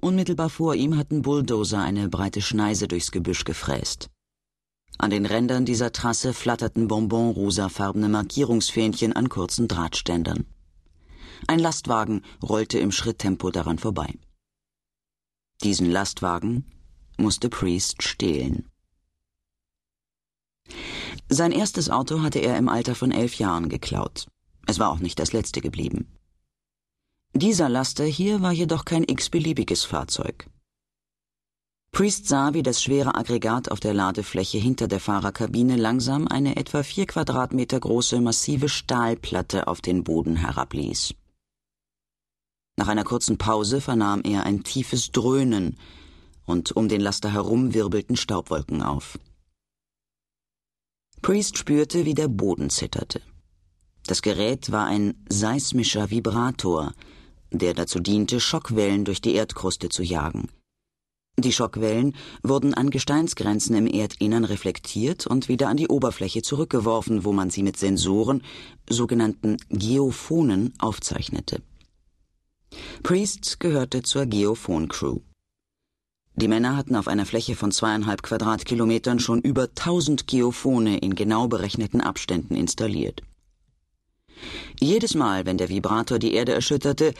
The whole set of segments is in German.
Unmittelbar vor ihm hatten Bulldozer eine breite Schneise durchs Gebüsch gefräst. An den Rändern dieser Trasse flatterten bonbon-rosafarbene Markierungsfähnchen an kurzen Drahtständern. Ein Lastwagen rollte im Schritttempo daran vorbei. Diesen Lastwagen musste Priest stehlen. Sein erstes Auto hatte er im Alter von elf Jahren geklaut. Es war auch nicht das letzte geblieben. Dieser Laster hier war jedoch kein x-beliebiges Fahrzeug. Priest sah, wie das schwere Aggregat auf der Ladefläche hinter der Fahrerkabine langsam eine etwa vier Quadratmeter große massive Stahlplatte auf den Boden herabließ. Nach einer kurzen Pause vernahm er ein tiefes Dröhnen, und um den Laster herum wirbelten Staubwolken auf. Priest spürte, wie der Boden zitterte. Das Gerät war ein seismischer Vibrator, der dazu diente, Schockwellen durch die Erdkruste zu jagen. Die Schockwellen wurden an Gesteinsgrenzen im Erdinnern reflektiert und wieder an die Oberfläche zurückgeworfen, wo man sie mit Sensoren, sogenannten Geophonen, aufzeichnete. Priest gehörte zur Geophon-Crew. Die Männer hatten auf einer Fläche von zweieinhalb Quadratkilometern schon über tausend Geophone in genau berechneten Abständen installiert. Jedes Mal, wenn der Vibrator die Erde erschütterte,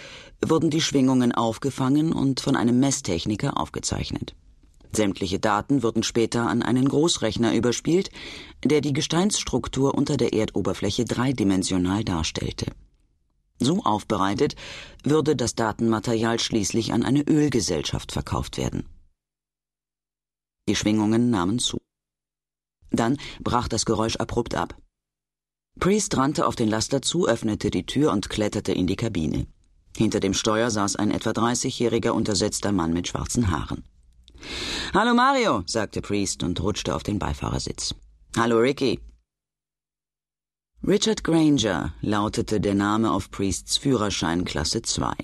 wurden die Schwingungen aufgefangen und von einem Messtechniker aufgezeichnet. Sämtliche Daten wurden später an einen Großrechner überspielt, der die Gesteinsstruktur unter der Erdoberfläche dreidimensional darstellte. So aufbereitet würde das Datenmaterial schließlich an eine Ölgesellschaft verkauft werden. Die Schwingungen nahmen zu. Dann brach das Geräusch abrupt ab. Priest rannte auf den Laster zu, öffnete die Tür und kletterte in die Kabine. Hinter dem Steuer saß ein etwa 30-jähriger untersetzter Mann mit schwarzen Haaren. Hallo Mario, sagte Priest und rutschte auf den Beifahrersitz. Hallo Ricky. Richard Granger lautete der Name auf Priests Führerschein Klasse 2.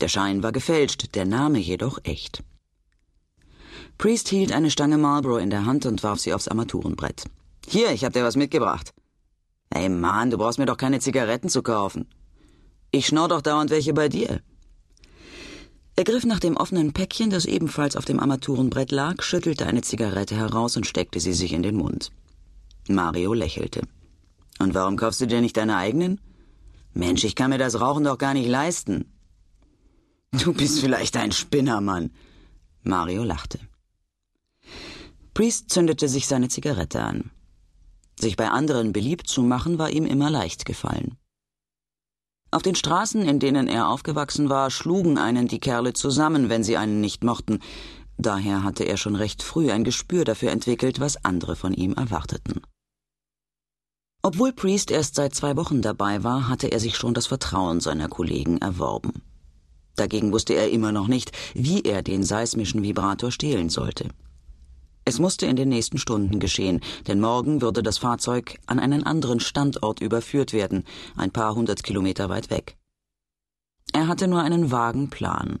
Der Schein war gefälscht, der Name jedoch echt. Priest hielt eine Stange Marlboro in der Hand und warf sie aufs Armaturenbrett. Hier, ich hab dir was mitgebracht. Ey Mann, du brauchst mir doch keine Zigaretten zu kaufen. Ich schnorr doch dauernd welche bei dir. Er griff nach dem offenen Päckchen, das ebenfalls auf dem Armaturenbrett lag, schüttelte eine Zigarette heraus und steckte sie sich in den Mund. Mario lächelte. Und warum kaufst du dir nicht deine eigenen? Mensch, ich kann mir das Rauchen doch gar nicht leisten. Du bist vielleicht ein Spinner, Mann. Mario lachte. Priest zündete sich seine Zigarette an. Sich bei anderen beliebt zu machen, war ihm immer leicht gefallen. Auf den Straßen, in denen er aufgewachsen war, schlugen einen die Kerle zusammen, wenn sie einen nicht mochten. Daher hatte er schon recht früh ein Gespür dafür entwickelt, was andere von ihm erwarteten. Obwohl Priest erst seit zwei Wochen dabei war, hatte er sich schon das Vertrauen seiner Kollegen erworben. Dagegen wusste er immer noch nicht, wie er den seismischen Vibrator stehlen sollte. Es musste in den nächsten Stunden geschehen, denn morgen würde das Fahrzeug an einen anderen Standort überführt werden, ein paar hundert Kilometer weit weg. Er hatte nur einen vagen Plan.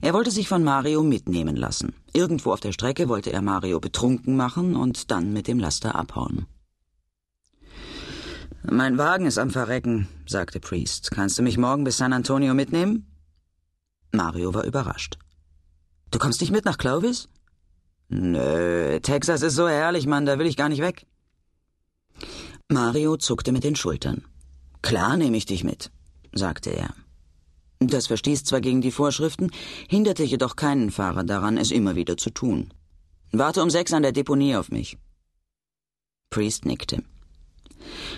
Er wollte sich von Mario mitnehmen lassen. Irgendwo auf der Strecke wollte er Mario betrunken machen und dann mit dem Laster abhauen. Mein Wagen ist am Verrecken, sagte Priest. Kannst du mich morgen bis San Antonio mitnehmen? Mario war überrascht. Du kommst nicht mit nach Clovis? Nö, Texas ist so herrlich, Mann, da will ich gar nicht weg. Mario zuckte mit den Schultern. Klar nehme ich dich mit, sagte er. Das verstieß zwar gegen die Vorschriften, hinderte jedoch keinen Fahrer daran, es immer wieder zu tun. Warte um sechs an der Deponie auf mich. Priest nickte.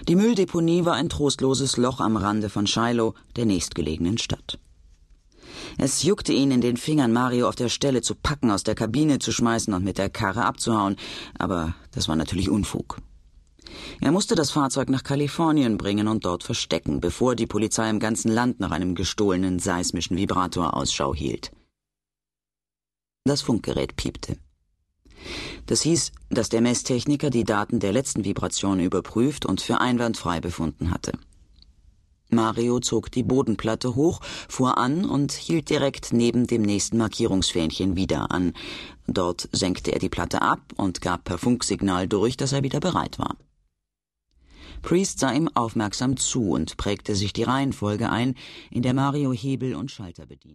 Die Mülldeponie war ein trostloses Loch am Rande von Shiloh, der nächstgelegenen Stadt. Es juckte ihn in den Fingern, Mario auf der Stelle zu packen, aus der Kabine zu schmeißen und mit der Karre abzuhauen, aber das war natürlich Unfug. Er musste das Fahrzeug nach Kalifornien bringen und dort verstecken, bevor die Polizei im ganzen Land nach einem gestohlenen seismischen Vibrator Ausschau hielt. Das Funkgerät piepte. Das hieß, dass der Messtechniker die Daten der letzten Vibration überprüft und für einwandfrei befunden hatte. Mario zog die Bodenplatte hoch, fuhr an und hielt direkt neben dem nächsten Markierungsfähnchen wieder an. Dort senkte er die Platte ab und gab per Funksignal durch, dass er wieder bereit war. Priest sah ihm aufmerksam zu und prägte sich die Reihenfolge ein, in der Mario Hebel und Schalter bediente.